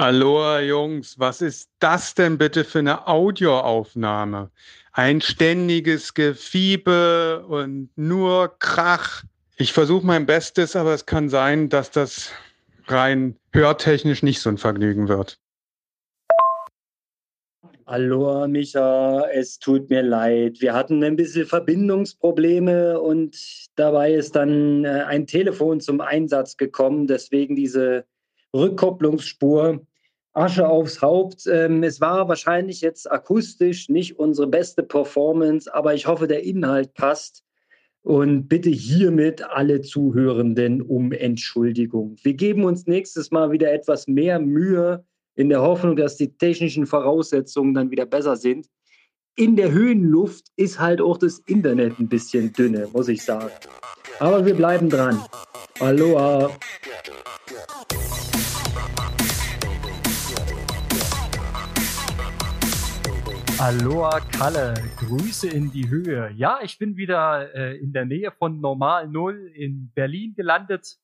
Aloha Jungs, was ist das denn bitte für eine Audioaufnahme? Ein ständiges Gefiebe und nur Krach. Ich versuche mein Bestes, aber es kann sein, dass das rein hörtechnisch nicht so ein Vergnügen wird. Aloha Micha, es tut mir leid. Wir hatten ein bisschen Verbindungsprobleme und dabei ist dann äh, ein Telefon zum Einsatz gekommen, deswegen diese Rückkopplungsspur. Asche aufs Haupt. Ähm, es war wahrscheinlich jetzt akustisch nicht unsere beste Performance, aber ich hoffe, der Inhalt passt. Und bitte hiermit alle Zuhörenden um Entschuldigung. Wir geben uns nächstes Mal wieder etwas mehr Mühe in der Hoffnung, dass die technischen Voraussetzungen dann wieder besser sind. In der Höhenluft ist halt auch das Internet ein bisschen dünne, muss ich sagen. Aber wir bleiben dran. Aloha. Aloha Kalle, Grüße in die Höhe. Ja, ich bin wieder äh, in der Nähe von Normal Null in Berlin gelandet.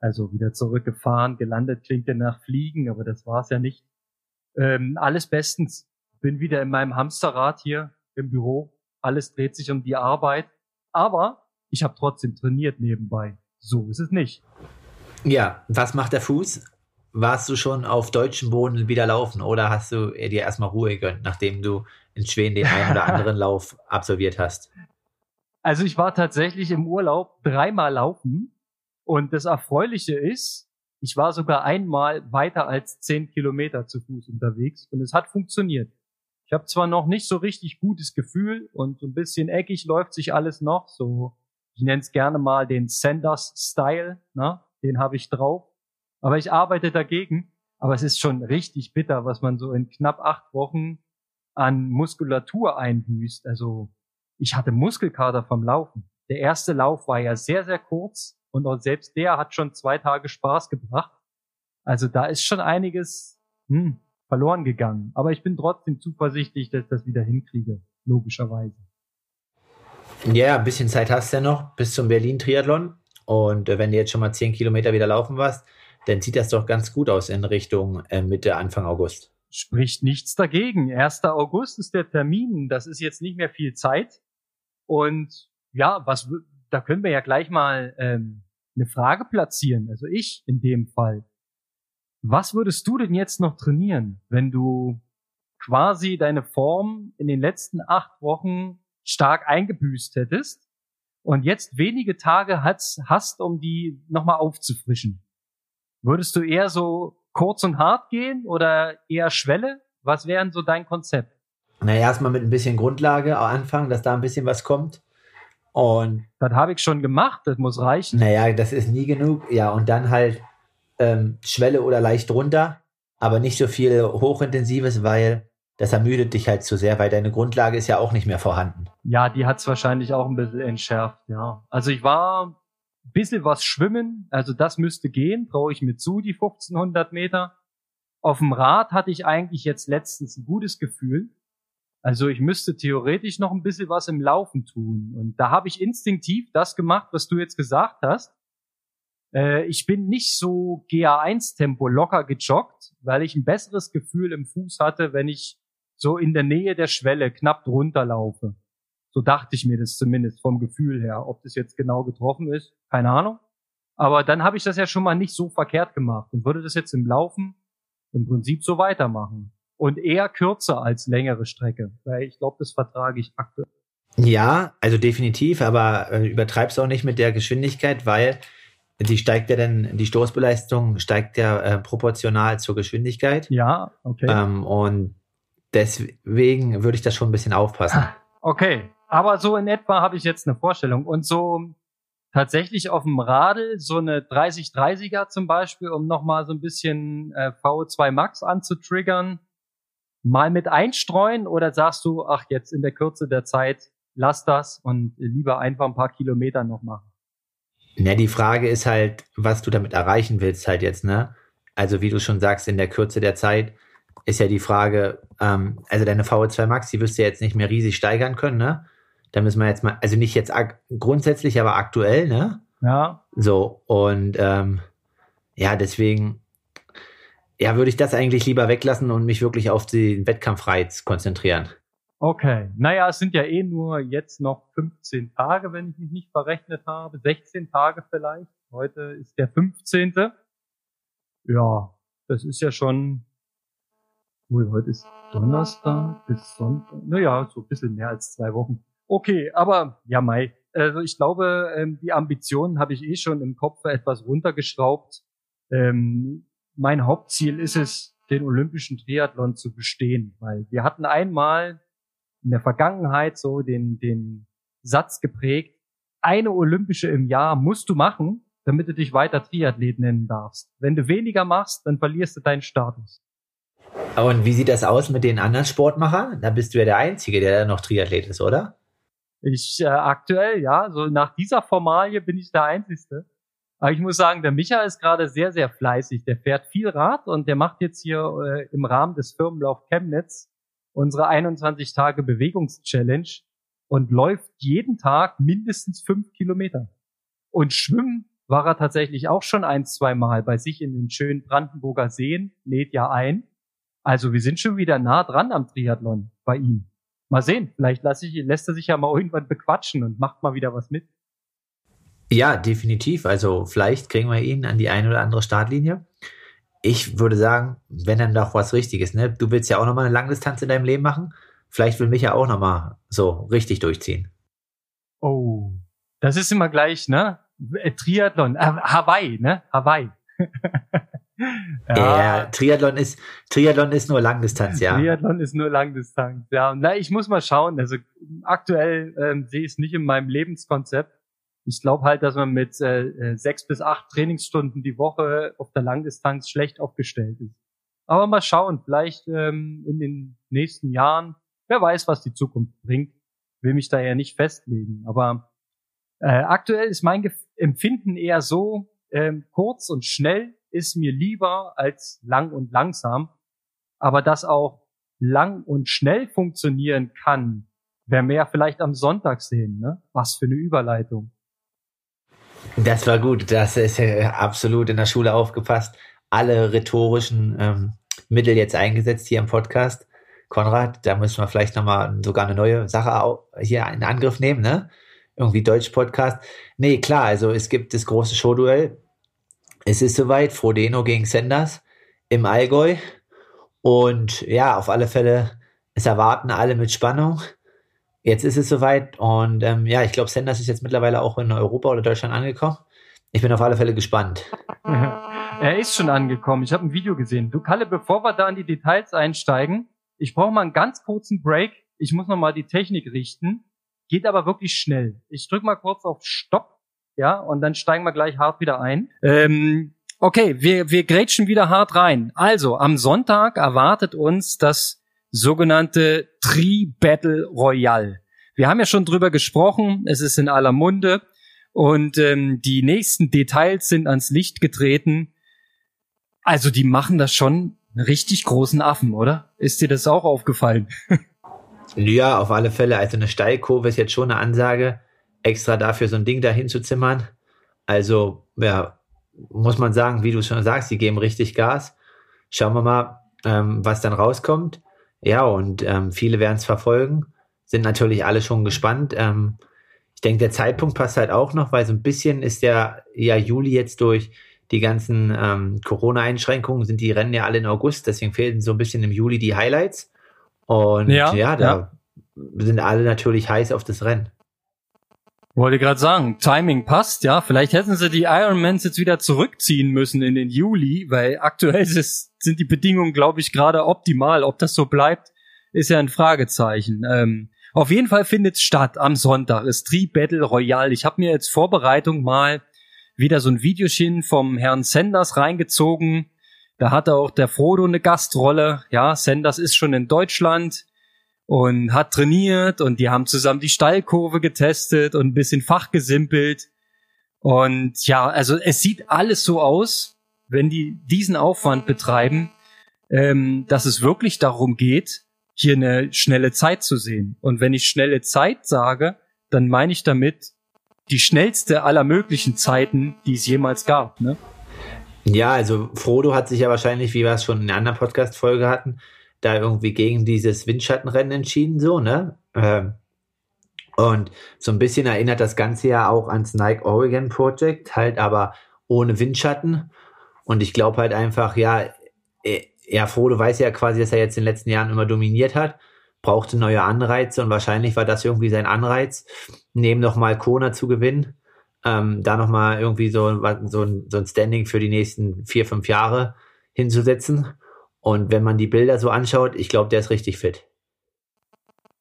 Also wieder zurückgefahren. Gelandet klingt ja nach Fliegen, aber das war's ja nicht. Ähm, alles bestens. Bin wieder in meinem Hamsterrad hier im Büro. Alles dreht sich um die Arbeit. Aber ich habe trotzdem trainiert nebenbei. So ist es nicht. Ja, was macht der Fuß? Warst du schon auf deutschem Boden wieder laufen oder hast du dir erstmal Ruhe gegönnt, nachdem du in Schweden den einen oder anderen Lauf absolviert hast? Also ich war tatsächlich im Urlaub dreimal laufen und das Erfreuliche ist, ich war sogar einmal weiter als zehn Kilometer zu Fuß unterwegs und es hat funktioniert. Ich habe zwar noch nicht so richtig gutes Gefühl und so ein bisschen eckig läuft sich alles noch, so ich nenne es gerne mal den Sanders Style, ne? den habe ich drauf aber ich arbeite dagegen. Aber es ist schon richtig bitter, was man so in knapp acht Wochen an Muskulatur einbüßt. Also ich hatte Muskelkater vom Laufen. Der erste Lauf war ja sehr, sehr kurz und auch selbst der hat schon zwei Tage Spaß gebracht. Also da ist schon einiges hm, verloren gegangen. Aber ich bin trotzdem zuversichtlich, dass ich das wieder hinkriege, logischerweise. Ja, ein bisschen Zeit hast du ja noch bis zum Berlin-Triathlon. Und äh, wenn du jetzt schon mal zehn Kilometer wieder laufen warst, dann sieht das doch ganz gut aus in Richtung äh, Mitte, Anfang August. Spricht nichts dagegen. 1. August ist der Termin. Das ist jetzt nicht mehr viel Zeit. Und ja, was, da können wir ja gleich mal ähm, eine Frage platzieren. Also ich in dem Fall. Was würdest du denn jetzt noch trainieren, wenn du quasi deine Form in den letzten acht Wochen stark eingebüßt hättest und jetzt wenige Tage hast, hast um die nochmal aufzufrischen? Würdest du eher so kurz und hart gehen oder eher Schwelle? Was wäre so dein Konzept? Naja, erstmal mit ein bisschen Grundlage anfangen, dass da ein bisschen was kommt. Und das habe ich schon gemacht, das muss reichen. Naja, das ist nie genug. Ja, und dann halt ähm, Schwelle oder leicht runter, aber nicht so viel hochintensives, weil das ermüdet dich halt zu sehr, weil deine Grundlage ist ja auch nicht mehr vorhanden. Ja, die hat es wahrscheinlich auch ein bisschen entschärft, ja. Also ich war bisschen was schwimmen, also das müsste gehen, traue ich mir zu, die 1500 Meter. Auf dem Rad hatte ich eigentlich jetzt letztens ein gutes Gefühl. Also ich müsste theoretisch noch ein bisschen was im Laufen tun. Und da habe ich instinktiv das gemacht, was du jetzt gesagt hast. Äh, ich bin nicht so GA1-Tempo locker gejoggt, weil ich ein besseres Gefühl im Fuß hatte, wenn ich so in der Nähe der Schwelle knapp drunter laufe. So dachte ich mir das zumindest vom Gefühl her. Ob das jetzt genau getroffen ist, keine Ahnung. Aber dann habe ich das ja schon mal nicht so verkehrt gemacht und würde das jetzt im Laufen im Prinzip so weitermachen. Und eher kürzer als längere Strecke, weil ich glaube, das vertrage ich aktuell. Ja, also definitiv, aber äh, übertreib's auch nicht mit der Geschwindigkeit, weil die steigt ja dann, die Stoßbeleistung steigt ja äh, proportional zur Geschwindigkeit. Ja, okay. Ähm, und deswegen würde ich das schon ein bisschen aufpassen. Okay, aber so in etwa habe ich jetzt eine Vorstellung. Und so tatsächlich auf dem Radl so eine 30-30er zum Beispiel, um nochmal so ein bisschen äh, VO2 Max anzutriggern, mal mit einstreuen oder sagst du, ach jetzt in der Kürze der Zeit, lass das und lieber einfach ein paar Kilometer noch machen? Na, die Frage ist halt, was du damit erreichen willst halt jetzt, ne? Also wie du schon sagst, in der Kürze der Zeit ist ja die Frage, ähm, also deine VO2 Max, die wirst du ja jetzt nicht mehr riesig steigern können, ne? Da müssen wir jetzt mal, also nicht jetzt grundsätzlich, aber aktuell, ne? Ja. So, und ähm, ja, deswegen, ja, würde ich das eigentlich lieber weglassen und mich wirklich auf den Wettkampfreiz konzentrieren. Okay. Naja, es sind ja eh nur jetzt noch 15 Tage, wenn ich mich nicht verrechnet habe. 16 Tage vielleicht. Heute ist der 15. Ja, das ist ja schon, Ui, heute ist Donnerstag bis Sonntag. Naja, so ein bisschen mehr als zwei Wochen. Okay, aber ja, Mai. Also ich glaube, ähm, die Ambitionen habe ich eh schon im Kopf etwas runtergeschraubt. Ähm, mein Hauptziel ist es, den olympischen Triathlon zu bestehen, weil wir hatten einmal in der Vergangenheit so den, den Satz geprägt, eine olympische im Jahr musst du machen, damit du dich weiter Triathlet nennen darfst. Wenn du weniger machst, dann verlierst du deinen Status. Und wie sieht das aus mit den anderen Sportmachern? Da bist du ja der Einzige, der noch Triathlet ist, oder? Ich äh, aktuell, ja, so nach dieser Formalie bin ich der Einzige. Aber ich muss sagen, der Micha ist gerade sehr, sehr fleißig. Der fährt viel Rad und der macht jetzt hier äh, im Rahmen des Firmenlauf Chemnitz unsere 21 Tage Bewegungschallenge und läuft jeden Tag mindestens fünf Kilometer. Und schwimmen war er tatsächlich auch schon ein, zwei Mal bei sich in den schönen Brandenburger Seen, lädt ja ein. Also wir sind schon wieder nah dran am Triathlon bei ihm. Mal sehen, vielleicht lasse ich, lässt er sich ja mal irgendwann bequatschen und macht mal wieder was mit. Ja, definitiv. Also vielleicht kriegen wir ihn an die eine oder andere Startlinie. Ich würde sagen, wenn dann doch was Richtiges, ne? Du willst ja auch nochmal eine Langdistanz in deinem Leben machen. Vielleicht will mich ja auch nochmal so richtig durchziehen. Oh, das ist immer gleich, ne? Äh, Triathlon, äh, Hawaii, ne? Hawaii. ja. ja, Triathlon ist Triathlon ist nur Langdistanz, ja. Triathlon ist nur Langdistanz, ja. Na, ich muss mal schauen. Also aktuell ähm, sehe ich es nicht in meinem Lebenskonzept. Ich glaube halt, dass man mit äh, äh, sechs bis acht Trainingsstunden die Woche auf der Langdistanz schlecht aufgestellt ist. Aber mal schauen, vielleicht ähm, in den nächsten Jahren, wer weiß, was die Zukunft bringt. Will mich da ja nicht festlegen. Aber äh, aktuell ist mein Ge Empfinden eher so, ähm, kurz und schnell ist mir lieber als lang und langsam. Aber dass auch lang und schnell funktionieren kann, werden wir ja vielleicht am Sonntag sehen. Ne? Was für eine Überleitung. Das war gut. Das ist ja absolut in der Schule aufgepasst. Alle rhetorischen ähm, Mittel jetzt eingesetzt hier im Podcast. Konrad, da müssen wir vielleicht nochmal sogar eine neue Sache hier in Angriff nehmen, ne? Irgendwie Deutsch-Podcast. Nee, klar, also es gibt das große Showduell es ist soweit, Frodeno gegen Sanders im Allgäu. Und ja, auf alle Fälle, es erwarten alle mit Spannung. Jetzt ist es soweit und ähm, ja, ich glaube, Sanders ist jetzt mittlerweile auch in Europa oder Deutschland angekommen. Ich bin auf alle Fälle gespannt. er ist schon angekommen. Ich habe ein Video gesehen. Du Kalle, bevor wir da in die Details einsteigen, ich brauche mal einen ganz kurzen Break. Ich muss noch mal die Technik richten. Geht aber wirklich schnell. Ich drück mal kurz auf Stopp ja, und dann steigen wir gleich hart wieder ein. Ähm, okay, wir, wir grätschen wieder hart rein. Also, am Sonntag erwartet uns das sogenannte Tri-Battle Royale. Wir haben ja schon drüber gesprochen, es ist in aller Munde und ähm, die nächsten Details sind ans Licht getreten. Also die machen das schon einen richtig großen Affen, oder? Ist dir das auch aufgefallen? ja, auf alle Fälle. Also eine Steilkurve ist jetzt schon eine Ansage extra dafür so ein Ding dahin zu zimmern. Also, ja, muss man sagen, wie du schon sagst, die geben richtig Gas. Schauen wir mal, ähm, was dann rauskommt. Ja, und ähm, viele werden es verfolgen, sind natürlich alle schon gespannt. Ähm, ich denke, der Zeitpunkt passt halt auch noch, weil so ein bisschen ist der ja Juli jetzt durch die ganzen ähm, Corona-Einschränkungen, sind die Rennen ja alle in August, deswegen fehlen so ein bisschen im Juli die Highlights. Und ja, ja da ja. sind alle natürlich heiß auf das Rennen. Wollte gerade sagen, Timing passt, ja. Vielleicht hätten sie die Ironmans jetzt wieder zurückziehen müssen in den Juli, weil aktuell ist, sind die Bedingungen, glaube ich, gerade optimal. Ob das so bleibt, ist ja ein Fragezeichen. Ähm, auf jeden Fall findet es statt am Sonntag. Ist Tri Battle Royale. Ich habe mir jetzt Vorbereitung mal wieder so ein Videochen vom Herrn Sanders reingezogen. Da hatte auch der Frodo eine Gastrolle. Ja, Sanders ist schon in Deutschland und hat trainiert und die haben zusammen die Steilkurve getestet und ein bisschen fachgesimpelt. Und ja, also es sieht alles so aus, wenn die diesen Aufwand betreiben, ähm, dass es wirklich darum geht, hier eine schnelle Zeit zu sehen. Und wenn ich schnelle Zeit sage, dann meine ich damit die schnellste aller möglichen Zeiten, die es jemals gab. Ne? Ja, also Frodo hat sich ja wahrscheinlich, wie wir es schon in einer anderen Podcast-Folge hatten, da irgendwie gegen dieses Windschattenrennen entschieden, so, ne? Ähm, und so ein bisschen erinnert das Ganze ja auch ans Nike Oregon Project, halt aber ohne Windschatten. Und ich glaube halt einfach, ja, äh, ja, Frodo weiß ja quasi, dass er jetzt in den letzten Jahren immer dominiert hat, brauchte neue Anreize und wahrscheinlich war das irgendwie sein Anreiz, neben nochmal Kona zu gewinnen, ähm, da nochmal irgendwie so, so, so ein Standing für die nächsten vier, fünf Jahre hinzusetzen. Und wenn man die Bilder so anschaut, ich glaube, der ist richtig fit.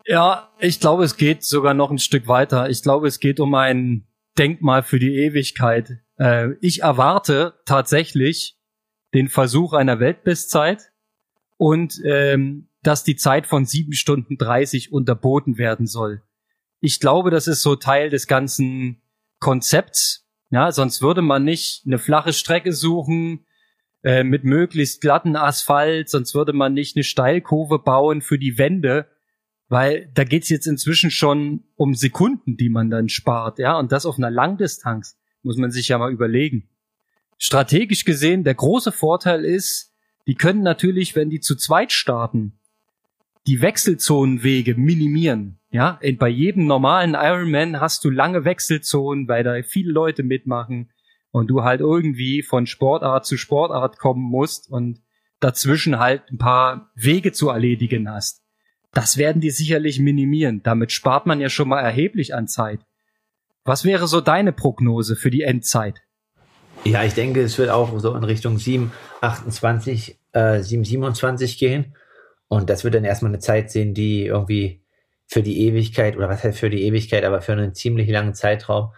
Ja, ich glaube, es geht sogar noch ein Stück weiter. Ich glaube, es geht um ein Denkmal für die Ewigkeit. Äh, ich erwarte tatsächlich den Versuch einer Weltbestzeit und ähm, dass die Zeit von sieben Stunden dreißig unterboten werden soll. Ich glaube, das ist so Teil des ganzen Konzepts. Ja, sonst würde man nicht eine flache Strecke suchen äh, mit möglichst glatten Asphalt, sonst würde man nicht eine Steilkurve bauen für die Wände, weil da geht's jetzt inzwischen schon um Sekunden, die man dann spart, ja, und das auf einer Langdistanz muss man sich ja mal überlegen. Strategisch gesehen, der große Vorteil ist, die können natürlich, wenn die zu zweit starten, die Wechselzonenwege minimieren. Ja, bei jedem normalen Ironman hast du lange Wechselzonen, weil da viele Leute mitmachen und du halt irgendwie von Sportart zu Sportart kommen musst und dazwischen halt ein paar Wege zu erledigen hast. Das werden die sicherlich minimieren. Damit spart man ja schon mal erheblich an Zeit. Was wäre so deine Prognose für die Endzeit? Ja, ich denke, es wird auch so in Richtung 728, äh, 727 gehen. Und das wird dann erstmal eine Zeit sehen, die irgendwie für die Ewigkeit, oder was heißt für die Ewigkeit, aber für einen ziemlich langen Zeitraum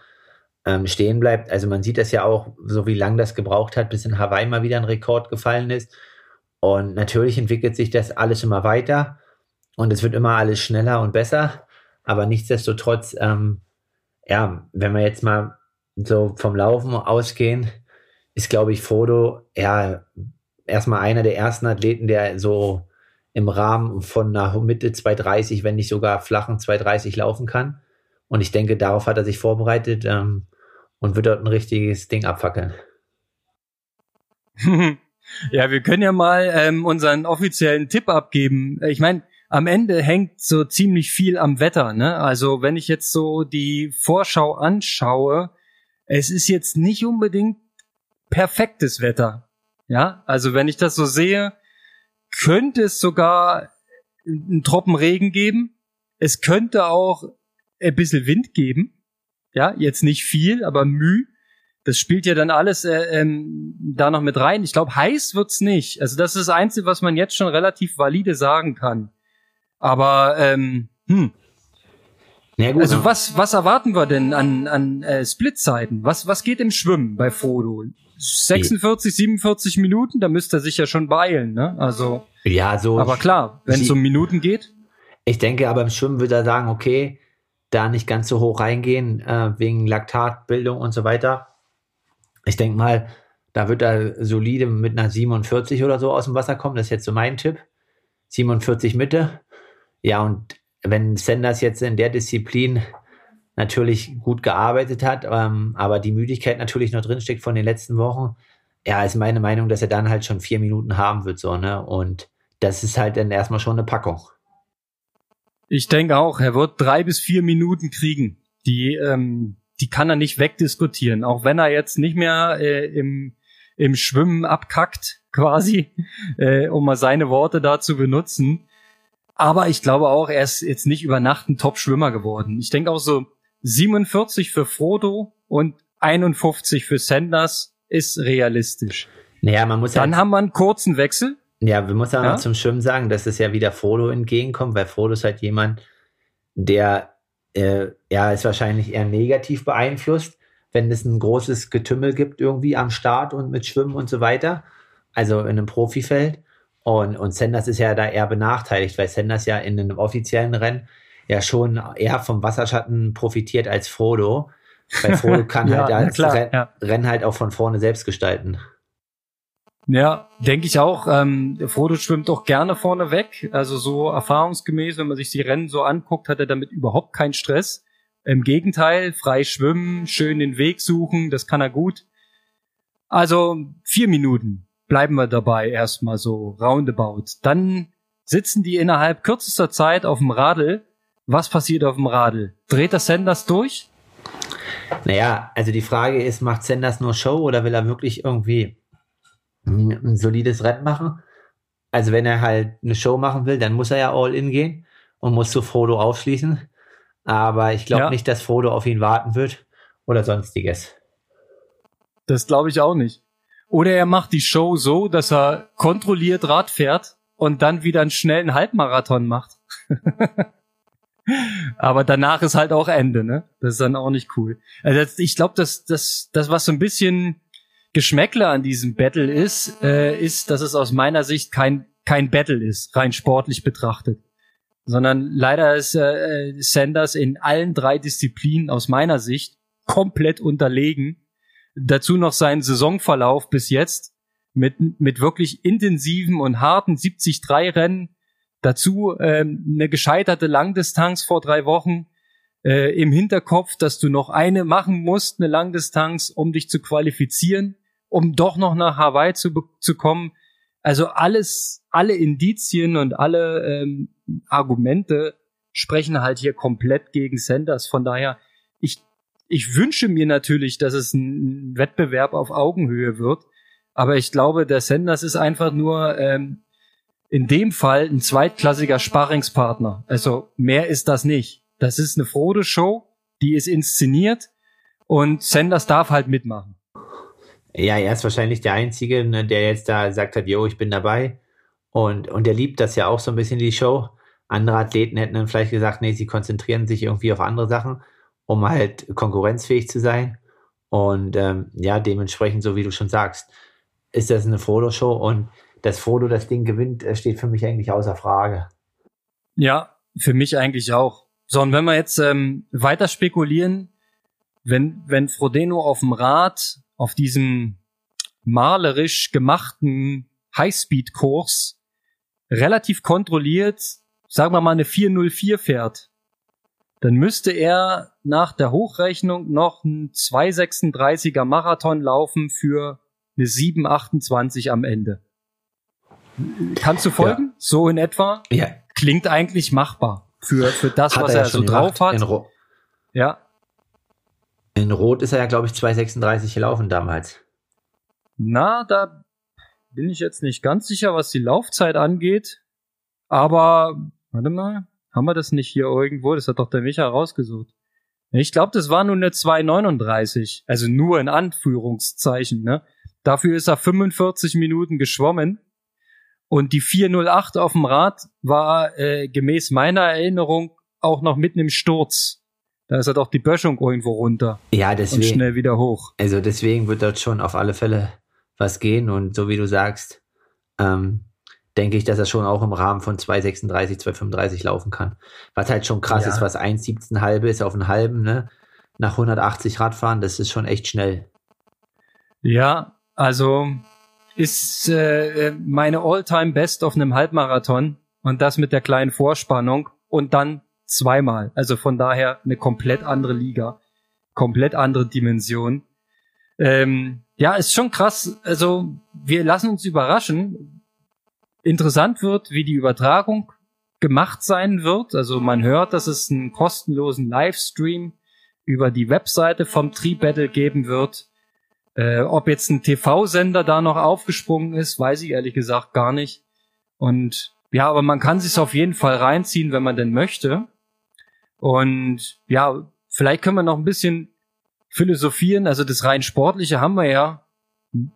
ähm, stehen bleibt. Also man sieht das ja auch, so wie lang das gebraucht hat, bis in Hawaii mal wieder ein Rekord gefallen ist. Und natürlich entwickelt sich das alles immer weiter und es wird immer alles schneller und besser. Aber nichtsdestotrotz, ähm, ja, wenn wir jetzt mal so vom Laufen ausgehen, ist, glaube ich, Frodo ja erstmal einer der ersten Athleten, der so im Rahmen von einer Mitte 230, wenn nicht sogar flachen 230 laufen kann. Und ich denke, darauf hat er sich vorbereitet ähm, und wird dort ein richtiges Ding abfackeln. ja, wir können ja mal ähm, unseren offiziellen Tipp abgeben. Ich meine, am Ende hängt so ziemlich viel am Wetter. Ne? Also wenn ich jetzt so die Vorschau anschaue, es ist jetzt nicht unbedingt perfektes Wetter. Ja, also wenn ich das so sehe, könnte es sogar einen Tropfen Regen geben. Es könnte auch ein bisschen Wind geben. Ja, jetzt nicht viel, aber Mühe. Das spielt ja dann alles äh, ähm, da noch mit rein. Ich glaube, heiß wird's nicht. Also das ist das Einzige, was man jetzt schon relativ valide sagen kann. Aber ähm, hm. Ja, gut, also was was erwarten wir denn an an äh, Splitzeiten? Was was geht im Schwimmen bei Frodo? 46, 47 Minuten, da müsste er sich ja schon beeilen, ne? Also. Ja, so. Aber klar, wenn es um Minuten geht. Ich denke aber im Schwimmen würde er sagen, okay, da nicht ganz so hoch reingehen, äh, wegen Laktatbildung und so weiter. Ich denke mal, da wird er solide mit einer 47 oder so aus dem Wasser kommen. Das ist jetzt so mein Tipp. 47 Mitte. Ja, und wenn Sanders jetzt in der Disziplin natürlich gut gearbeitet hat, ähm, aber die Müdigkeit natürlich noch drinsteckt von den letzten Wochen, ja, ist meine Meinung, dass er dann halt schon vier Minuten haben wird, so, ne? Und das ist halt dann erstmal schon eine Packung. Ich denke auch, er wird drei bis vier Minuten kriegen. Die, ähm, die kann er nicht wegdiskutieren, auch wenn er jetzt nicht mehr äh, im, im Schwimmen abkackt, quasi, äh, um mal seine Worte da zu benutzen. Aber ich glaube auch, er ist jetzt nicht über Nacht ein Top-Schwimmer geworden. Ich denke auch so, 47 für Frodo und 51 für Sanders ist realistisch. Naja, man muss Dann halt, haben wir einen kurzen Wechsel. Ja, wir müssen auch ja? noch zum Schwimmen sagen, dass es ja wieder Frodo entgegenkommt, weil Frodo ist halt jemand, der äh, ja ist wahrscheinlich eher negativ beeinflusst, wenn es ein großes Getümmel gibt irgendwie am Start und mit Schwimmen und so weiter. Also in einem Profifeld. Und, und Sanders ist ja da eher benachteiligt, weil Sanders ja in einem offiziellen Rennen ja schon eher vom Wasserschatten profitiert als Frodo. Weil Frodo kann ja, halt als klar, Ren ja. Rennen halt auch von vorne selbst gestalten. Ja, denke ich auch. Ähm, Frodo schwimmt auch gerne vorne weg. Also so erfahrungsgemäß, wenn man sich die Rennen so anguckt, hat er damit überhaupt keinen Stress. Im Gegenteil, frei schwimmen, schön den Weg suchen, das kann er gut. Also vier Minuten bleiben wir dabei erstmal so roundabout. Dann sitzen die innerhalb kürzester Zeit auf dem Radl. Was passiert auf dem Radl? Dreht das Sanders durch? Naja, also die Frage ist, macht Sanders nur Show oder will er wirklich irgendwie ein solides Rennen machen? Also wenn er halt eine Show machen will, dann muss er ja all in gehen und muss zu Frodo aufschließen. Aber ich glaube ja. nicht, dass Frodo auf ihn warten wird oder sonstiges. Das glaube ich auch nicht. Oder er macht die Show so, dass er kontrolliert Rad fährt und dann wieder einen schnellen Halbmarathon macht. Aber danach ist halt auch Ende, ne? Das ist dann auch nicht cool. Also ich glaube, dass das, das, was so ein bisschen Geschmäckler an diesem Battle ist, äh, ist, dass es aus meiner Sicht kein, kein Battle ist, rein sportlich betrachtet. Sondern leider ist äh, Sanders in allen drei Disziplinen aus meiner Sicht komplett unterlegen. Dazu noch seinen Saisonverlauf bis jetzt mit, mit wirklich intensiven und harten 70-3-Rennen Dazu ähm, eine gescheiterte Langdistanz vor drei Wochen äh, im Hinterkopf, dass du noch eine machen musst, eine Langdistanz, um dich zu qualifizieren, um doch noch nach Hawaii zu, zu kommen. Also alles, alle Indizien und alle ähm, Argumente sprechen halt hier komplett gegen Sanders. Von daher, ich, ich wünsche mir natürlich, dass es ein Wettbewerb auf Augenhöhe wird. Aber ich glaube, der Sanders ist einfach nur ähm, in dem Fall ein zweitklassiger Sparringspartner. Also mehr ist das nicht. Das ist eine Frodo-Show, die ist inszeniert und Sanders darf halt mitmachen. Ja, er ist wahrscheinlich der Einzige, ne, der jetzt da sagt hat, yo, ich bin dabei. Und, und er liebt das ja auch so ein bisschen, die Show. Andere Athleten hätten dann vielleicht gesagt, nee, sie konzentrieren sich irgendwie auf andere Sachen, um halt konkurrenzfähig zu sein. Und ähm, ja, dementsprechend, so wie du schon sagst, ist das eine Frodo-Show und dass Frodo das Ding gewinnt, äh, steht für mich eigentlich außer Frage. Ja, für mich eigentlich auch. So, und wenn wir jetzt ähm, weiter spekulieren, wenn, wenn Frodeno auf dem Rad, auf diesem malerisch gemachten Highspeed-Kurs relativ kontrolliert, sagen wir mal eine 404 fährt, dann müsste er nach der Hochrechnung noch ein 236er Marathon laufen für eine 728 am Ende. Kannst du folgen? Ja. So in etwa? Ja. Klingt eigentlich machbar für, für das, hat was er, er so drauf hat. Ja. In Rot ist er ja, glaube ich, 2,36 gelaufen damals. Na, da bin ich jetzt nicht ganz sicher, was die Laufzeit angeht. Aber, warte mal, haben wir das nicht hier irgendwo? Das hat doch der Micha rausgesucht. Ich glaube, das war nur eine 2,39. Also nur in Anführungszeichen, ne? Dafür ist er 45 Minuten geschwommen. Und die 408 auf dem Rad war äh, gemäß meiner Erinnerung auch noch mitten im Sturz. Da ist halt auch die Böschung irgendwo runter. Ja, deswegen. Und schnell wieder hoch. Also deswegen wird dort schon auf alle Fälle was gehen. Und so wie du sagst, ähm, denke ich, dass er schon auch im Rahmen von 236, 235 laufen kann. Was halt schon krass ja. ist, was 1,17 halbe ist auf einen halben, ne? Nach 180 Radfahren, das ist schon echt schnell. Ja, also ist äh, meine All-Time Best auf einem Halbmarathon und das mit der kleinen Vorspannung und dann zweimal. Also von daher eine komplett andere Liga, komplett andere Dimension. Ähm, ja, ist schon krass. Also wir lassen uns überraschen. Interessant wird, wie die Übertragung gemacht sein wird. Also man hört, dass es einen kostenlosen Livestream über die Webseite vom Tree Battle geben wird. Äh, ob jetzt ein TV-Sender da noch aufgesprungen ist, weiß ich ehrlich gesagt gar nicht. Und ja, aber man kann sich auf jeden Fall reinziehen, wenn man denn möchte. Und ja, vielleicht können wir noch ein bisschen philosophieren. Also das rein sportliche haben wir ja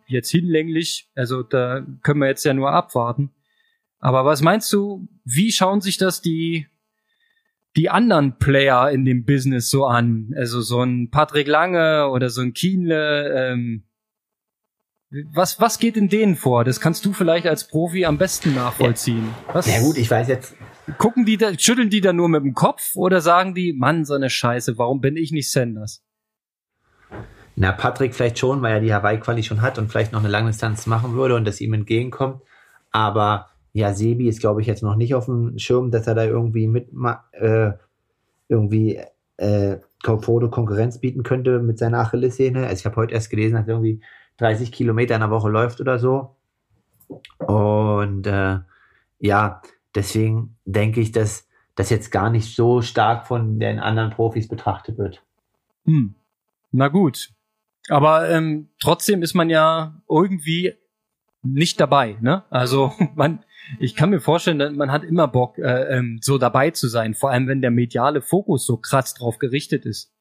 jetzt hinlänglich. Also da können wir jetzt ja nur abwarten. Aber was meinst du, wie schauen sich das die die anderen Player in dem Business so an? Also so ein Patrick Lange oder so ein Kienle. Ähm, was, was geht in denen vor? Das kannst du vielleicht als Profi am besten nachvollziehen. Was, ja gut, ich weiß jetzt. Gucken die da, schütteln die da nur mit dem Kopf oder sagen die, Mann, so eine Scheiße, warum bin ich nicht Sanders? Na, Patrick vielleicht schon, weil er die Hawaii-Quali schon hat und vielleicht noch eine Langdistanz machen würde und das ihm entgegenkommt. Aber ja, Sebi ist, glaube ich, jetzt noch nicht auf dem Schirm, dass er da irgendwie mit äh, irgendwie äh, Foto Konkurrenz bieten könnte mit seiner Achillessehne. Also ich habe heute erst gelesen, dass irgendwie 30 Kilometer in der Woche läuft oder so. Und äh, ja, deswegen denke ich, dass das jetzt gar nicht so stark von den anderen Profis betrachtet wird. Hm. Na gut. Aber ähm, trotzdem ist man ja irgendwie nicht dabei, ne? Also man, ich kann mir vorstellen, man hat immer Bock, äh, ähm, so dabei zu sein, vor allem wenn der mediale Fokus so krass drauf gerichtet ist.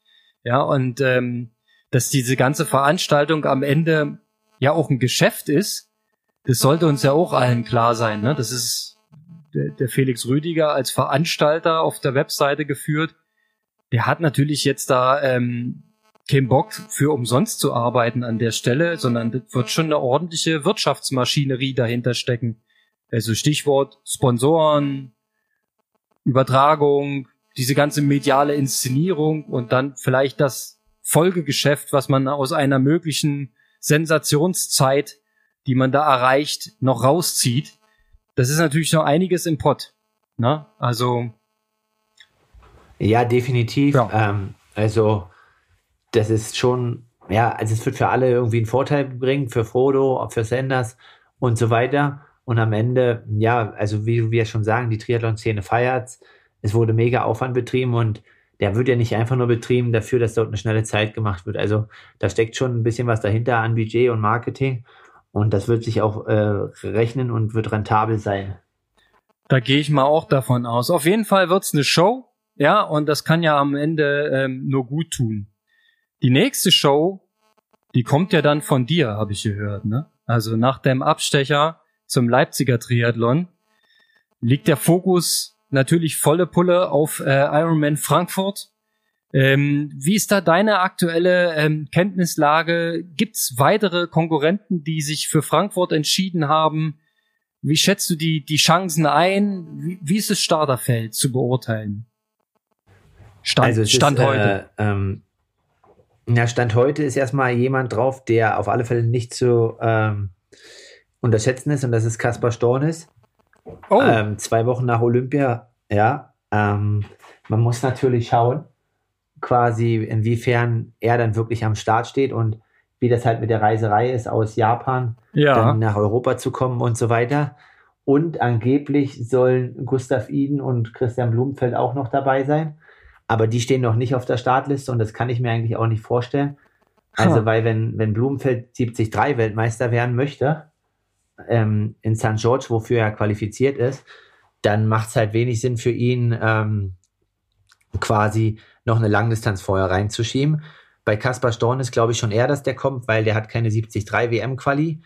Ja, und ähm, dass diese ganze Veranstaltung am Ende ja auch ein Geschäft ist, das sollte uns ja auch allen klar sein. Ne? Das ist der Felix Rüdiger als Veranstalter auf der Webseite geführt. Der hat natürlich jetzt da ähm, keinen Bock für umsonst zu arbeiten an der Stelle, sondern das wird schon eine ordentliche Wirtschaftsmaschinerie dahinter stecken. Also Stichwort Sponsoren, Übertragung, diese ganze mediale Inszenierung und dann vielleicht das Folgegeschäft, was man aus einer möglichen Sensationszeit, die man da erreicht, noch rauszieht. Das ist natürlich noch einiges im Pott. Ne? Also ja, definitiv. Ja. Ähm, also das ist schon, ja, also es wird für alle irgendwie einen Vorteil bringen, für Frodo, für Sanders und so weiter. Und am Ende, ja, also wie wir schon sagen, die Triathlon-Szene feiert's. Es wurde mega Aufwand betrieben und der wird ja nicht einfach nur betrieben dafür, dass dort eine schnelle Zeit gemacht wird. Also da steckt schon ein bisschen was dahinter an Budget und Marketing und das wird sich auch äh, rechnen und wird rentabel sein. Da gehe ich mal auch davon aus. Auf jeden Fall wird's eine Show, ja, und das kann ja am Ende ähm, nur gut tun. Die nächste Show, die kommt ja dann von dir, habe ich gehört, ne? Also nach dem Abstecher zum Leipziger Triathlon liegt der Fokus natürlich volle Pulle auf äh, Ironman Frankfurt. Ähm, wie ist da deine aktuelle ähm, Kenntnislage? Gibt's weitere Konkurrenten, die sich für Frankfurt entschieden haben? Wie schätzt du die, die Chancen ein? Wie, wie ist das Starterfeld zu beurteilen? Stand, also Stand ist, heute. Äh, ähm, ja, Stand heute ist erstmal jemand drauf, der auf alle Fälle nicht zu ähm, unterschätzen ist, und das ist Kaspar Stornis. Oh. Ähm, zwei Wochen nach Olympia, ja. Ähm, man muss natürlich schauen, quasi, inwiefern er dann wirklich am Start steht und wie das halt mit der Reiserei ist, aus Japan ja. dann nach Europa zu kommen und so weiter. Und angeblich sollen Gustav Iden und Christian Blumenfeld auch noch dabei sein. Aber die stehen noch nicht auf der Startliste und das kann ich mir eigentlich auch nicht vorstellen. Also, weil wenn, wenn Blumenfeld 73 Weltmeister werden möchte, ähm, in St. George, wofür er qualifiziert ist, dann macht es halt wenig Sinn für ihn, ähm, quasi noch eine Langdistanz vorher reinzuschieben. Bei Kaspar Storn ist, glaube ich, schon eher, dass der kommt, weil der hat keine 73 WM-Quali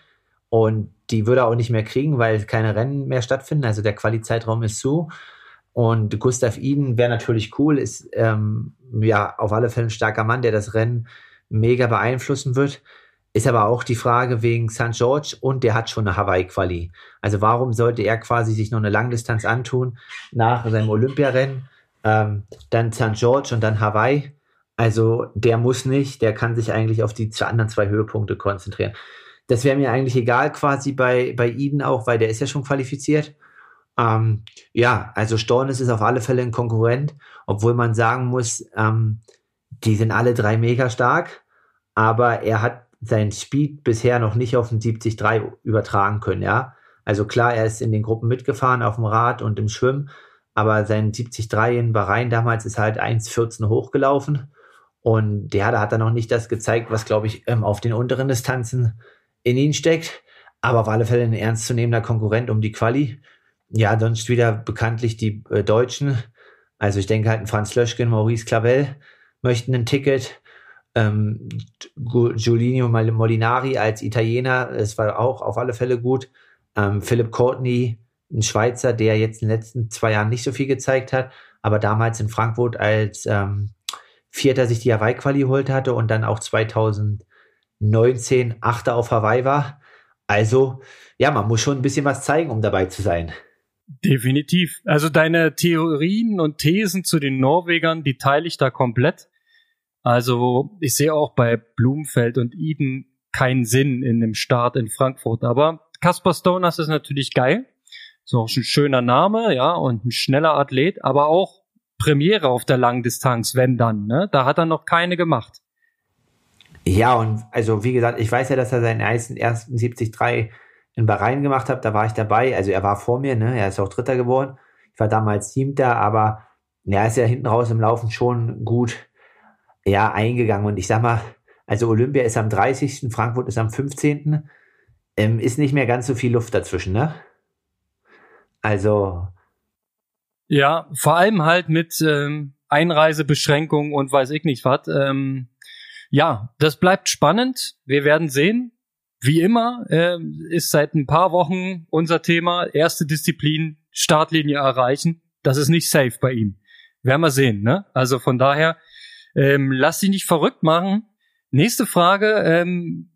und die würde er auch nicht mehr kriegen, weil keine Rennen mehr stattfinden. Also der Quali-Zeitraum ist zu. Und Gustav Iden wäre natürlich cool, ist ähm, ja auf alle Fälle ein starker Mann, der das Rennen mega beeinflussen wird. Ist aber auch die Frage wegen St. George und der hat schon eine Hawaii-Quali. Also warum sollte er quasi sich noch eine Langdistanz antun nach seinem Olympiarennen, ähm, dann St. George und dann Hawaii? Also der muss nicht, der kann sich eigentlich auf die anderen zwei Höhepunkte konzentrieren. Das wäre mir eigentlich egal quasi bei, bei Eden auch, weil der ist ja schon qualifiziert. Ähm, ja, also Stornes ist auf alle Fälle ein Konkurrent, obwohl man sagen muss, ähm, die sind alle drei mega stark, aber er hat sein Speed bisher noch nicht auf den 73 übertragen können, ja. Also klar, er ist in den Gruppen mitgefahren auf dem Rad und im Schwimmen, aber sein 73 in Bahrain damals ist halt 1,14 hochgelaufen und ja, da hat er noch nicht das gezeigt, was glaube ich ähm, auf den unteren Distanzen in ihn steckt, aber auf alle Fälle ein ernstzunehmender Konkurrent um die Quali ja, sonst wieder bekanntlich die äh, Deutschen. Also ich denke halt, Franz Löschgen, Maurice Clavel möchten ein Ticket. Ähm, Giulinio Molinari als Italiener, es war auch auf alle Fälle gut. Ähm, Philipp Courtney, ein Schweizer, der jetzt in den letzten zwei Jahren nicht so viel gezeigt hat, aber damals in Frankfurt als ähm, Vierter sich die Hawaii-Quali geholt hatte und dann auch 2019 Achter auf Hawaii war. Also, ja, man muss schon ein bisschen was zeigen, um dabei zu sein. Definitiv. Also deine Theorien und Thesen zu den Norwegern, die teile ich da komplett. Also ich sehe auch bei Blumenfeld und Eden keinen Sinn in dem Start in Frankfurt. Aber Caspar Stonas ist natürlich geil. Ist auch ein schöner Name, ja, und ein schneller Athlet, aber auch Premiere auf der Langdistanz, wenn dann, ne? Da hat er noch keine gemacht. Ja, und also wie gesagt, ich weiß ja, dass er seinen ersten, ersten 73 in Bahrain gemacht hat, da war ich dabei. Also er war vor mir, ne? Er ist auch Dritter geworden. Ich war damals Siebter, aber ja, ist ja hinten raus im Laufen schon gut ja, eingegangen. Und ich sag mal, also Olympia ist am 30., Frankfurt ist am 15. Ähm, ist nicht mehr ganz so viel Luft dazwischen, ne? Also. Ja, vor allem halt mit ähm, Einreisebeschränkungen und weiß ich nicht was. Ähm, ja, das bleibt spannend. Wir werden sehen. Wie immer äh, ist seit ein paar Wochen unser Thema erste Disziplin Startlinie erreichen. Das ist nicht safe bei ihm. Werden wir sehen, ne? Also von daher, ähm, lass dich nicht verrückt machen. Nächste Frage, ähm,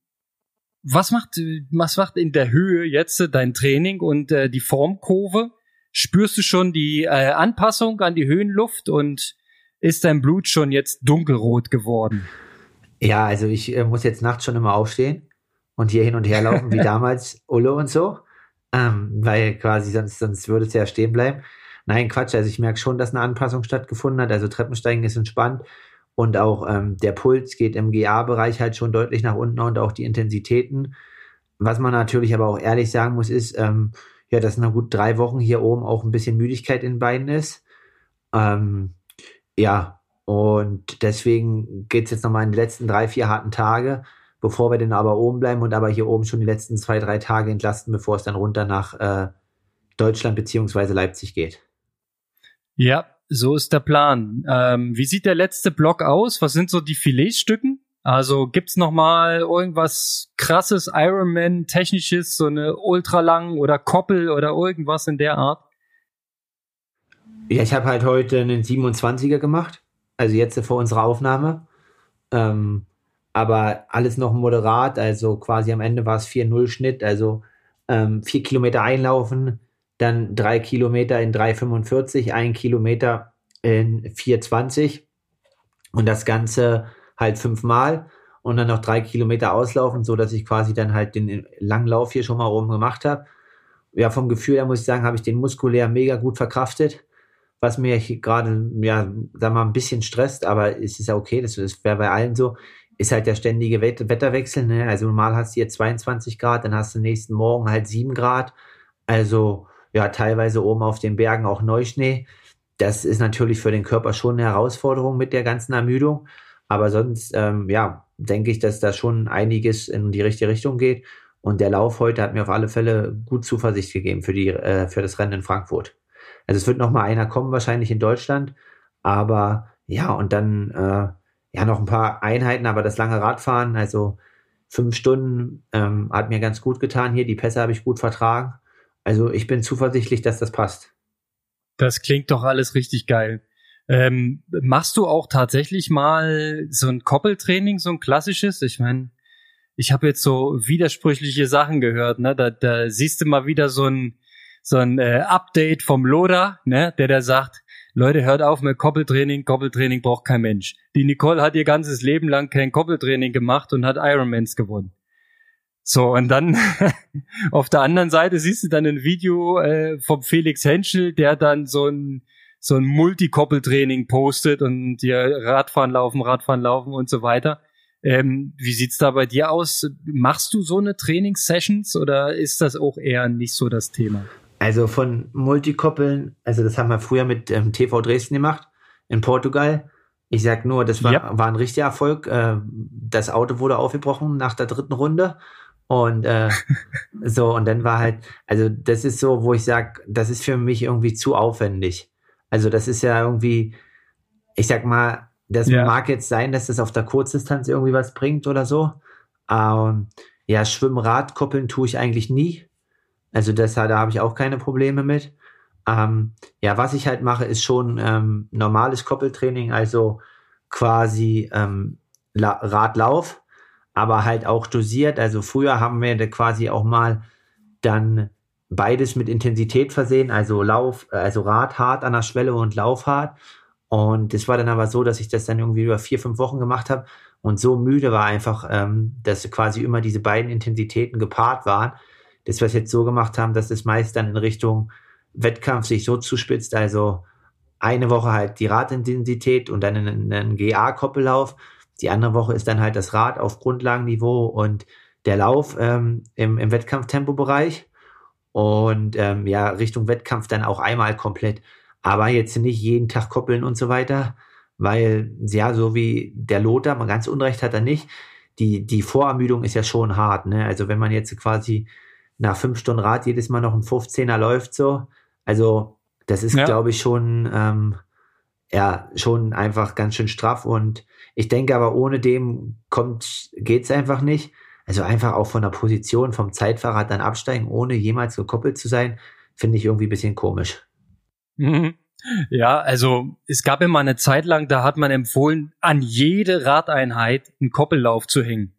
was macht, was macht in der Höhe jetzt dein Training und äh, die Formkurve? Spürst du schon die äh, Anpassung an die Höhenluft und ist dein Blut schon jetzt dunkelrot geworden? Ja, also ich äh, muss jetzt nachts schon immer aufstehen und hier hin und her laufen, wie damals Ulle und so, ähm, weil quasi sonst, sonst würde es ja stehen bleiben. Nein, Quatsch, also ich merke schon, dass eine Anpassung stattgefunden hat. Also Treppensteigen ist entspannt und auch ähm, der Puls geht im GA-Bereich halt schon deutlich nach unten und auch die Intensitäten. Was man natürlich aber auch ehrlich sagen muss, ist, ähm, ja, dass nach gut drei Wochen hier oben auch ein bisschen Müdigkeit in beiden ist. Ähm, ja, und deswegen geht's jetzt nochmal in die letzten drei, vier harten Tage, bevor wir dann aber oben bleiben und aber hier oben schon die letzten zwei, drei Tage entlasten, bevor es dann runter nach äh, Deutschland beziehungsweise Leipzig geht. Ja, so ist der Plan. Ähm, wie sieht der letzte Block aus? Was sind so die Filetstücken? Also gibt's noch mal irgendwas krasses Ironman technisches, so eine ultralang oder Koppel oder irgendwas in der Art? Ja, ich habe halt heute einen 27er gemacht, also jetzt vor unserer Aufnahme. Ähm, aber alles noch moderat, also quasi am Ende war es 4-0 Schnitt, also ähm, vier Kilometer einlaufen, dann drei Kilometer in 3,45, ein Kilometer in 4,20 und das Ganze halt fünfmal und dann noch drei Kilometer auslaufen, so dass ich quasi dann halt den Langlauf hier schon mal oben gemacht habe. Ja, vom Gefühl her muss ich sagen, habe ich den muskulär mega gut verkraftet, was mir gerade, ja, sag mal, ein bisschen stresst, aber es ist ja okay, das, das wäre bei allen so, ist halt der ständige Wetterwechsel, ne? Also normal hast du hier 22 Grad, dann hast du nächsten Morgen halt 7 Grad, also ja, teilweise oben auf den Bergen auch Neuschnee. Das ist natürlich für den Körper schon eine Herausforderung mit der ganzen Ermüdung. Aber sonst, ähm, ja, denke ich, dass da schon einiges in die richtige Richtung geht. Und der Lauf heute hat mir auf alle Fälle gut Zuversicht gegeben für die, äh, für das Rennen in Frankfurt. Also es wird noch mal einer kommen, wahrscheinlich in Deutschland. Aber ja, und dann äh, ja noch ein paar Einheiten, aber das lange Radfahren, also fünf Stunden, ähm, hat mir ganz gut getan hier. Die Pässe habe ich gut vertragen. Also ich bin zuversichtlich, dass das passt. Das klingt doch alles richtig geil. Ähm, machst du auch tatsächlich mal so ein Koppeltraining, so ein klassisches? Ich meine, ich habe jetzt so widersprüchliche Sachen gehört, ne? Da, da siehst du mal wieder so ein so ein äh, Update vom Loda, ne? Der da sagt, Leute, hört auf mit Koppeltraining. Koppeltraining braucht kein Mensch. Die Nicole hat ihr ganzes Leben lang kein Koppeltraining gemacht und hat Ironmans gewonnen. So, und dann auf der anderen Seite siehst du dann ein Video äh, vom Felix Henschel, der dann so ein so ein Multikoppeltraining postet und dir Radfahren laufen, Radfahren laufen und so weiter. Ähm, wie sieht's da bei dir aus? Machst du so eine Trainingssessions oder ist das auch eher nicht so das Thema? Also von Multikoppeln, also das haben wir früher mit ähm, TV Dresden gemacht in Portugal. Ich sag nur, das war, ja. war ein richtiger Erfolg. Äh, das Auto wurde aufgebrochen nach der dritten Runde und äh, so, und dann war halt, also das ist so, wo ich sag, das ist für mich irgendwie zu aufwendig. Also das ist ja irgendwie, ich sag mal, das ja. mag jetzt sein, dass das auf der Kurzdistanz irgendwie was bringt oder so. Ähm, ja, Schwimmrad koppeln tue ich eigentlich nie. Also das, da habe ich auch keine Probleme mit. Ähm, ja, was ich halt mache, ist schon ähm, normales Koppeltraining, also quasi ähm, Radlauf aber halt auch dosiert. Also früher haben wir quasi auch mal dann beides mit Intensität versehen, also Lauf, also Rad hart an der Schwelle und Lauf hart. Und es war dann aber so, dass ich das dann irgendwie über vier, fünf Wochen gemacht habe. Und so müde war einfach, ähm, dass quasi immer diese beiden Intensitäten gepaart waren, dass wir es jetzt so gemacht haben, dass es meist dann in Richtung Wettkampf sich so zuspitzt, also eine Woche halt die Radintensität und dann einen, einen GA-Koppellauf Die andere Woche ist dann halt das Rad auf Grundlagenniveau und der Lauf ähm, im, im Wettkampftempobereich. Und ähm, ja, Richtung Wettkampf dann auch einmal komplett. Aber jetzt nicht jeden Tag koppeln und so weiter, weil, ja, so wie der Lothar, man ganz Unrecht hat er nicht, die, die Vorermüdung ist ja schon hart. Ne? Also wenn man jetzt quasi nach fünf Stunden Rad jedes Mal noch ein 15er läuft, so, also das ist, ja. glaube ich, schon, ähm, ja, schon einfach ganz schön straff. Und ich denke aber, ohne dem kommt, geht's einfach nicht. Also einfach auch von der Position vom Zeitfahrrad dann absteigen, ohne jemals gekoppelt zu sein, finde ich irgendwie ein bisschen komisch. Mhm. Ja, also es gab immer eine Zeit lang, da hat man empfohlen, an jede Radeinheit einen Koppellauf zu hängen.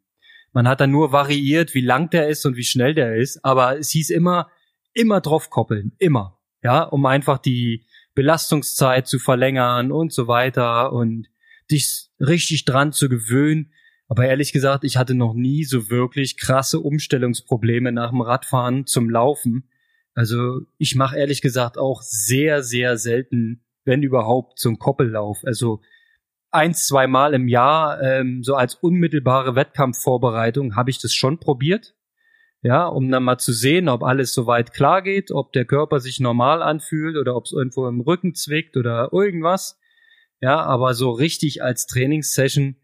Man hat dann nur variiert, wie lang der ist und wie schnell der ist, aber es hieß immer, immer drauf koppeln, immer. Ja, um einfach die Belastungszeit zu verlängern und so weiter und dich richtig dran zu gewöhnen. Aber ehrlich gesagt, ich hatte noch nie so wirklich krasse Umstellungsprobleme nach dem Radfahren zum Laufen. Also ich mache ehrlich gesagt auch sehr, sehr selten, wenn überhaupt, so einen Koppellauf. Also eins, zwei Mal im Jahr, ähm, so als unmittelbare Wettkampfvorbereitung, habe ich das schon probiert. Ja, um dann mal zu sehen, ob alles soweit klar geht, ob der Körper sich normal anfühlt oder ob es irgendwo im Rücken zwickt oder irgendwas. Ja, aber so richtig als Trainingssession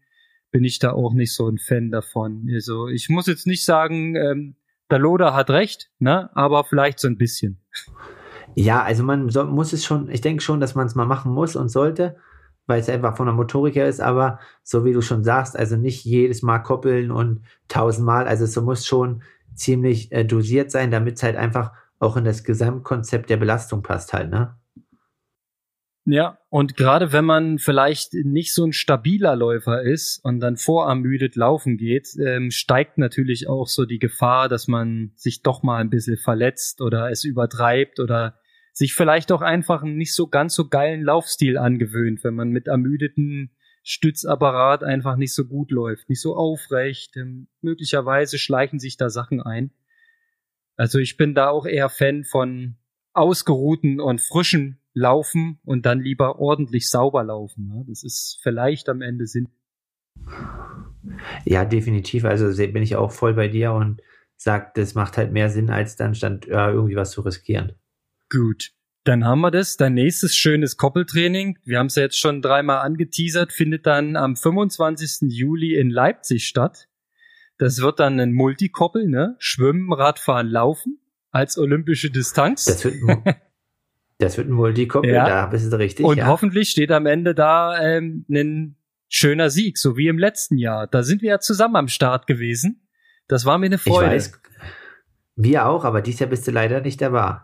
bin ich da auch nicht so ein Fan davon. Also ich muss jetzt nicht sagen, ähm, der Loder hat recht, ne? aber vielleicht so ein bisschen. Ja, also man soll, muss es schon, ich denke schon, dass man es mal machen muss und sollte, weil es einfach von der Motorik her ist, aber so wie du schon sagst, also nicht jedes Mal koppeln und tausendmal, also es muss schon ziemlich äh, dosiert sein, damit es halt einfach auch in das Gesamtkonzept der Belastung passt halt, ne? Ja, und gerade wenn man vielleicht nicht so ein stabiler Läufer ist und dann vorermüdet laufen geht, ähm, steigt natürlich auch so die Gefahr, dass man sich doch mal ein bisschen verletzt oder es übertreibt oder sich vielleicht auch einfach einen nicht so ganz so geilen Laufstil angewöhnt, wenn man mit ermüdeten Stützapparat einfach nicht so gut läuft, nicht so aufrecht. Ähm, möglicherweise schleichen sich da Sachen ein. Also ich bin da auch eher Fan von ausgeruhten und frischen laufen und dann lieber ordentlich sauber laufen. Ne? Das ist vielleicht am Ende Sinn. Ja, definitiv. Also bin ich auch voll bei dir und sag, das macht halt mehr Sinn, als dann stand ja, irgendwie was zu riskieren. Gut. Dann haben wir das. Dein nächstes schönes Koppeltraining, wir haben es ja jetzt schon dreimal angeteasert, findet dann am 25. Juli in Leipzig statt. Das wird dann ein Multikoppel, ne? Schwimmen, Radfahren, Laufen als olympische Distanz. Das wird, Das wird ein Multicoppel, ja. da bist du richtig. Und ja. hoffentlich steht am Ende da ähm, ein schöner Sieg, so wie im letzten Jahr. Da sind wir ja zusammen am Start gewesen. Das war mir eine Freude. Ich weiß, wir auch, aber dieses Jahr bist du leider nicht dabei.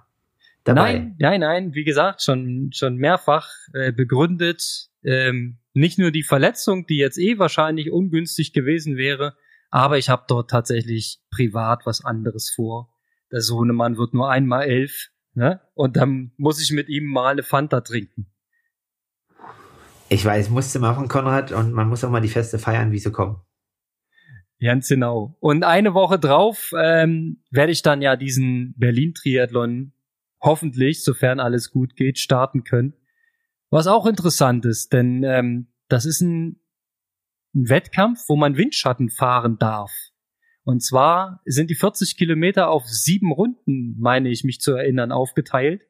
Dabei. Nein, nein, nein, wie gesagt, schon, schon mehrfach äh, begründet. Ähm, nicht nur die Verletzung, die jetzt eh wahrscheinlich ungünstig gewesen wäre, aber ich habe dort tatsächlich privat was anderes vor. Der Sohnemann wird nur einmal elf Ne? Und dann muss ich mit ihm mal eine Fanta trinken. Ich weiß, musste machen, Konrad, und man muss auch mal die Feste feiern, wie sie kommen. Ganz genau. Und eine Woche drauf ähm, werde ich dann ja diesen Berlin-Triathlon hoffentlich, sofern alles gut geht, starten können. Was auch interessant ist, denn ähm, das ist ein, ein Wettkampf, wo man Windschatten fahren darf. Und zwar sind die 40 Kilometer auf sieben Runden, meine ich mich zu erinnern, aufgeteilt.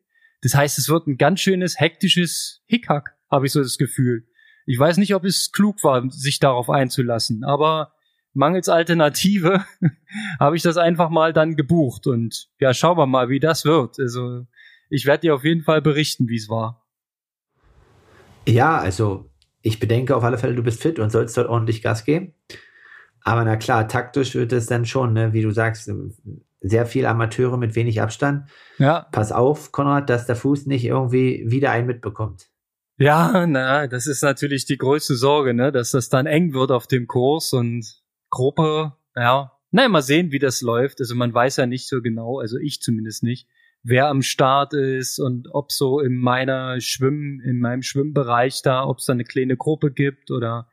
Das heißt, es wird ein ganz schönes hektisches Hickhack, habe ich so das Gefühl. Ich weiß nicht, ob es klug war, sich darauf einzulassen, aber mangels Alternative habe ich das einfach mal dann gebucht und ja, schauen wir mal, wie das wird. Also ich werde dir auf jeden Fall berichten, wie es war. Ja, also ich bedenke auf alle Fälle, du bist fit und sollst dort ordentlich Gas geben. Aber na klar, taktisch wird es dann schon, ne, wie du sagst, sehr viel Amateure mit wenig Abstand. Ja. Pass auf, Konrad, dass der Fuß nicht irgendwie wieder einen mitbekommt. Ja, na, das ist natürlich die größte Sorge, ne, dass das dann eng wird auf dem Kurs und Gruppe, ja. Na, mal sehen, wie das läuft. Also man weiß ja nicht so genau, also ich zumindest nicht, wer am Start ist und ob so in meiner Schwimm, in meinem Schwimmbereich da, ob es da eine kleine Gruppe gibt oder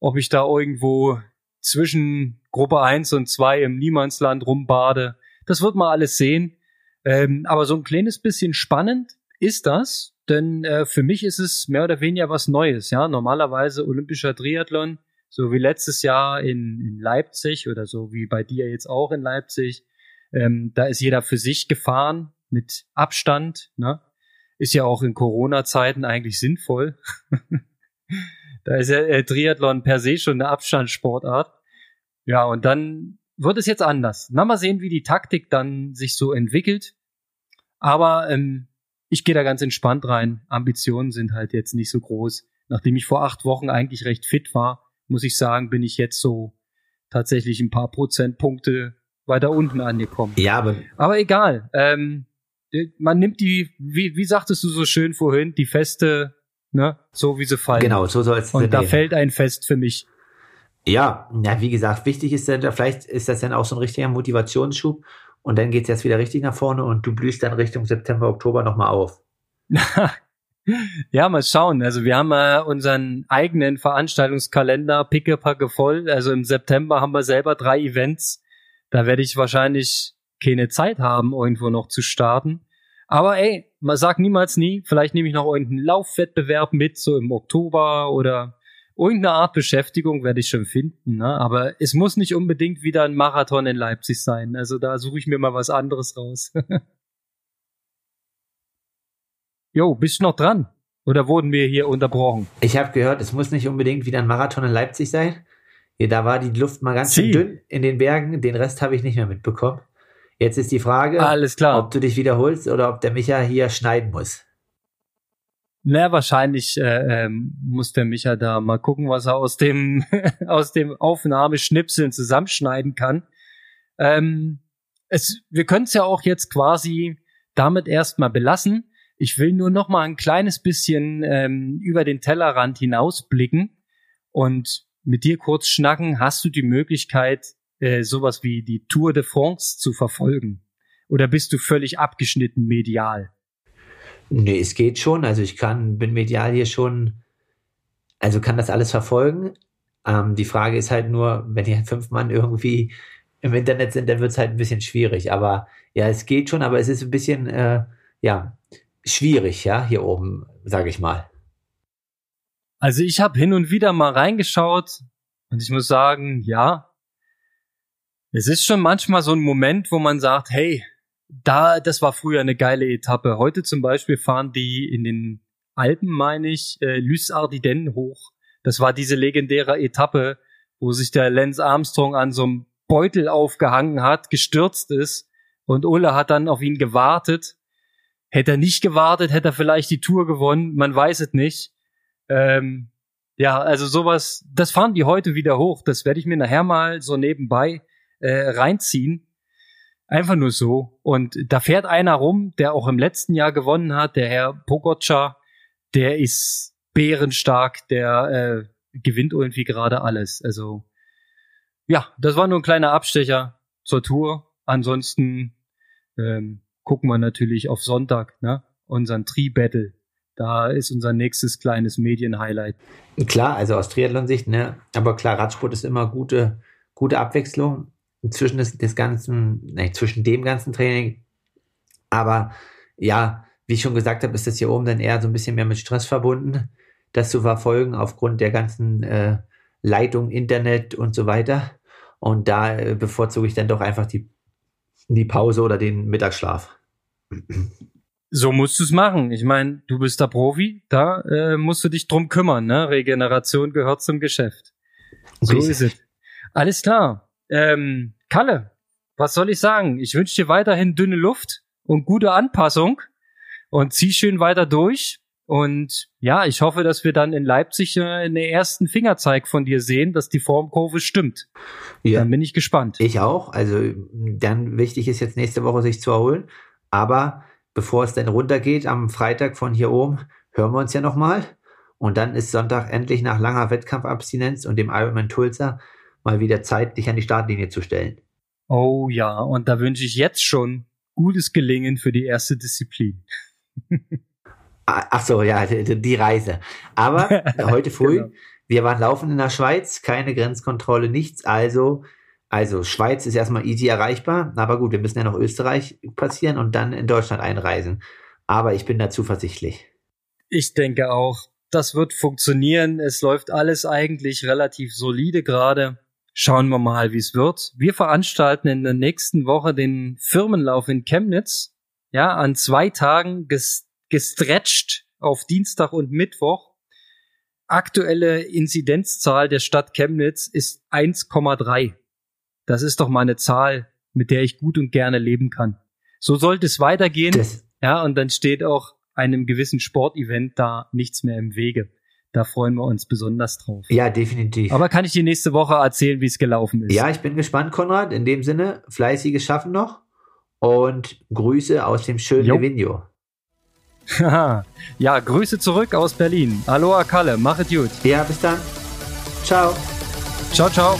ob ich da irgendwo zwischen Gruppe 1 und 2 im Niemandsland rumbade. Das wird man alles sehen. Ähm, aber so ein kleines bisschen spannend ist das, denn äh, für mich ist es mehr oder weniger was Neues. Ja, normalerweise olympischer Triathlon, so wie letztes Jahr in, in Leipzig oder so wie bei dir jetzt auch in Leipzig. Ähm, da ist jeder für sich gefahren mit Abstand. Ne? Ist ja auch in Corona-Zeiten eigentlich sinnvoll. da ist ja äh, Triathlon per se schon eine Abstandssportart. Ja, und dann wird es jetzt anders. Na, mal sehen, wie die Taktik dann sich so entwickelt. Aber ähm, ich gehe da ganz entspannt rein. Ambitionen sind halt jetzt nicht so groß. Nachdem ich vor acht Wochen eigentlich recht fit war, muss ich sagen, bin ich jetzt so tatsächlich ein paar Prozentpunkte weiter unten angekommen. Ja, aber. Aber egal. Ähm, man nimmt die, wie, wie sagtest du so schön vorhin, die Feste, ne, so wie sie fallen. Genau, so soll es Und da fällt ein Fest für mich. Ja, ja, wie gesagt, wichtig ist dann, vielleicht ist das dann auch so ein richtiger Motivationsschub und dann geht's jetzt wieder richtig nach vorne und du blühst dann Richtung September, Oktober nochmal auf. ja, mal schauen. Also wir haben äh, unseren eigenen Veranstaltungskalender pickepacke voll. Also im September haben wir selber drei Events. Da werde ich wahrscheinlich keine Zeit haben, irgendwo noch zu starten. Aber ey, man sagt niemals nie. Vielleicht nehme ich noch irgendeinen Laufwettbewerb mit, so im Oktober oder irgendeine Art Beschäftigung werde ich schon finden, ne? aber es muss nicht unbedingt wieder ein Marathon in Leipzig sein. Also da suche ich mir mal was anderes raus. jo, bist du noch dran? Oder wurden wir hier unterbrochen? Ich habe gehört, es muss nicht unbedingt wieder ein Marathon in Leipzig sein. Ja, da war die Luft mal ganz schön dünn in den Bergen. Den Rest habe ich nicht mehr mitbekommen. Jetzt ist die Frage, Alles klar. ob du dich wiederholst oder ob der Micha hier schneiden muss. Na, wahrscheinlich äh, ähm, muss der Micha da mal gucken, was er aus dem aus dem Aufnahmeschnipseln zusammenschneiden kann. Ähm, es, wir können es ja auch jetzt quasi damit erstmal belassen. Ich will nur noch mal ein kleines bisschen ähm, über den Tellerrand hinausblicken und mit dir kurz schnacken. Hast du die Möglichkeit, äh, sowas wie die Tour de France zu verfolgen? Oder bist du völlig abgeschnitten medial? Nee, es geht schon. Also ich kann, bin medial hier schon, also kann das alles verfolgen. Ähm, die Frage ist halt nur, wenn hier fünf Mann irgendwie im Internet sind, dann wird es halt ein bisschen schwierig. Aber ja, es geht schon, aber es ist ein bisschen, äh, ja, schwierig, ja, hier oben, sage ich mal. Also ich habe hin und wieder mal reingeschaut und ich muss sagen, ja, es ist schon manchmal so ein Moment, wo man sagt, hey, da, das war früher eine geile Etappe. Heute zum Beispiel fahren die in den Alpen, meine ich, äh, Lys Ardiden hoch. Das war diese legendäre Etappe, wo sich der Lance Armstrong an so einem Beutel aufgehangen hat, gestürzt ist und Ulle hat dann auf ihn gewartet. Hätte er nicht gewartet, hätte er vielleicht die Tour gewonnen. Man weiß es nicht. Ähm, ja, also sowas, das fahren die heute wieder hoch. Das werde ich mir nachher mal so nebenbei äh, reinziehen. Einfach nur so. Und da fährt einer rum, der auch im letzten Jahr gewonnen hat, der Herr Pogotscha, der ist bärenstark, der äh, gewinnt irgendwie gerade alles. Also ja, das war nur ein kleiner Abstecher zur Tour. Ansonsten ähm, gucken wir natürlich auf Sonntag, ne? Unseren Tri-Battle. Da ist unser nächstes kleines Medienhighlight. Klar, also aus Triathlon-Sicht, ne? Aber klar, Radsport ist immer gute, gute Abwechslung zwischen des, des ganzen, nee, zwischen dem ganzen Training. Aber ja, wie ich schon gesagt habe, ist das hier oben dann eher so ein bisschen mehr mit Stress verbunden, das zu verfolgen aufgrund der ganzen äh, Leitung, Internet und so weiter. Und da äh, bevorzuge ich dann doch einfach die, die Pause oder den Mittagsschlaf. So musst du es machen. Ich meine, du bist der Profi, da äh, musst du dich drum kümmern. Ne? Regeneration gehört zum Geschäft. So ist es. Alles klar. Ähm, Kalle, was soll ich sagen? Ich wünsche dir weiterhin dünne Luft und gute Anpassung und zieh schön weiter durch. Und ja, ich hoffe, dass wir dann in Leipzig äh, einen ersten Fingerzeig von dir sehen, dass die Formkurve stimmt. Ja. Dann bin ich gespannt. Ich auch. Also dann wichtig ist jetzt nächste Woche sich zu erholen. Aber bevor es dann runtergeht am Freitag von hier oben, hören wir uns ja nochmal. Und dann ist Sonntag endlich nach langer Wettkampfabstinenz und dem Ironman Tulsa mal wieder Zeit, dich an die Startlinie zu stellen. Oh ja, und da wünsche ich jetzt schon gutes Gelingen für die erste Disziplin. Ah, ach so, ja, die Reise. Aber heute früh, genau. wir waren laufen in der Schweiz, keine Grenzkontrolle, nichts. Also, also Schweiz ist erstmal easy erreichbar. Aber gut, wir müssen ja noch Österreich passieren und dann in Deutschland einreisen. Aber ich bin da zuversichtlich. Ich denke auch, das wird funktionieren. Es läuft alles eigentlich relativ solide gerade. Schauen wir mal, wie es wird. Wir veranstalten in der nächsten Woche den Firmenlauf in Chemnitz. Ja, an zwei Tagen gestretcht auf Dienstag und Mittwoch. Aktuelle Inzidenzzahl der Stadt Chemnitz ist 1,3. Das ist doch mal eine Zahl, mit der ich gut und gerne leben kann. So sollte es weitergehen. Das ja, und dann steht auch einem gewissen Sportevent da nichts mehr im Wege. Da freuen wir uns besonders drauf. Ja, definitiv. Aber kann ich dir nächste Woche erzählen, wie es gelaufen ist? Ja, ich bin gespannt, Konrad. In dem Sinne, fleißiges Schaffen noch und Grüße aus dem schönen Livigno. Ja, Grüße zurück aus Berlin. Aloha Kalle, mach es gut. Ja, bis dann. Ciao. Ciao, ciao.